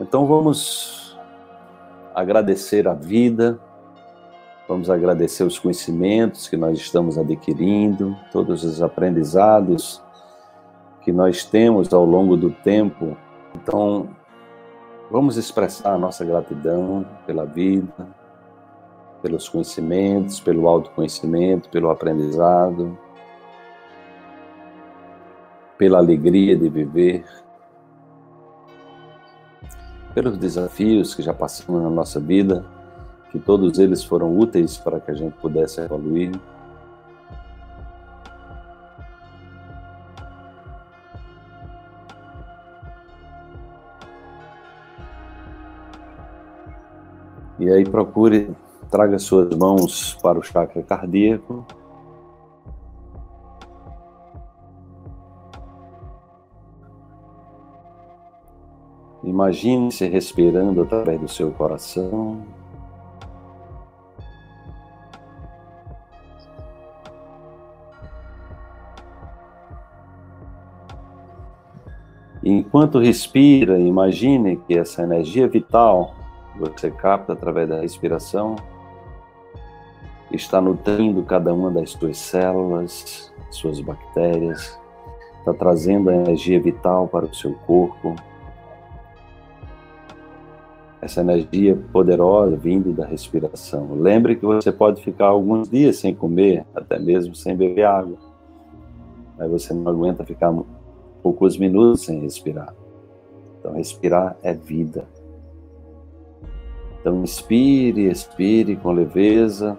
Então vamos agradecer a vida, vamos agradecer os conhecimentos que nós estamos adquirindo, todos os aprendizados que nós temos ao longo do tempo. Então, vamos expressar a nossa gratidão pela vida, pelos conhecimentos, pelo autoconhecimento, pelo aprendizado, pela alegria de viver, pelos desafios que já passamos na nossa vida, que todos eles foram úteis para que a gente pudesse evoluir. E aí procure, traga suas mãos para o chakra cardíaco. Imagine-se respirando através do seu coração. Enquanto respira, imagine que essa energia vital que você capta através da respiração está nutrindo cada uma das suas células, suas bactérias, está trazendo a energia vital para o seu corpo essa energia poderosa vindo da respiração. Lembre que você pode ficar alguns dias sem comer, até mesmo sem beber água. Aí você não aguenta ficar poucos minutos sem respirar. Então, respirar é vida. Então, inspire, expire com leveza,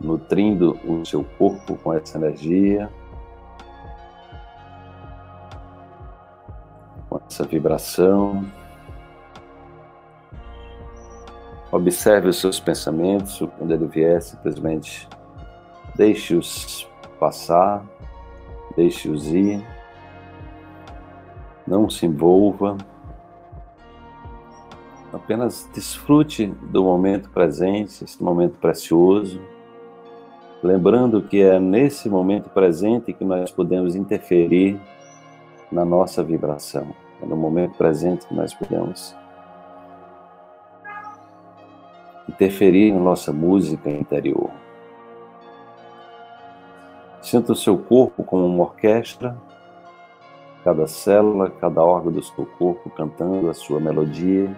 nutrindo o seu corpo com essa energia, com essa vibração. Observe os seus pensamentos, quando ele vier, simplesmente deixe-os passar, deixe-os ir, não se envolva, apenas desfrute do momento presente, esse momento precioso, lembrando que é nesse momento presente que nós podemos interferir na nossa vibração, é no momento presente que nós podemos interferir na nossa música interior. Sinta o seu corpo como uma orquestra, cada célula, cada órgão do seu corpo cantando a sua melodia.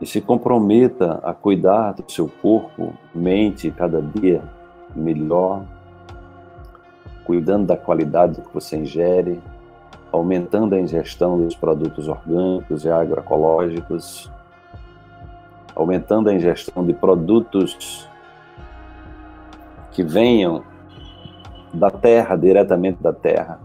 E se comprometa a cuidar do seu corpo, mente cada dia melhor, cuidando da qualidade que você ingere, aumentando a ingestão dos produtos orgânicos e agroecológicos, aumentando a ingestão de produtos que venham da terra, diretamente da terra.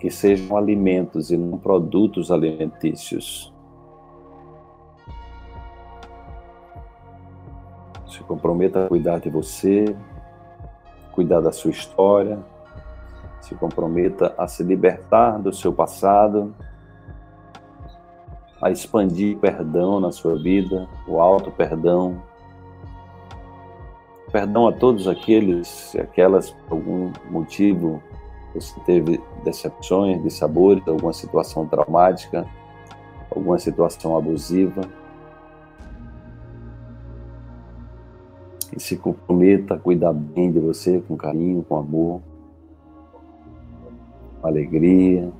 Que sejam alimentos e não produtos alimentícios. Se comprometa a cuidar de você, cuidar da sua história, se comprometa a se libertar do seu passado a expandir perdão na sua vida, o alto perdão. Perdão a todos aqueles e aquelas, por algum motivo, você teve decepções, dissabores, alguma situação traumática, alguma situação abusiva. E se comprometa a cuidar bem de você com carinho, com amor, com alegria,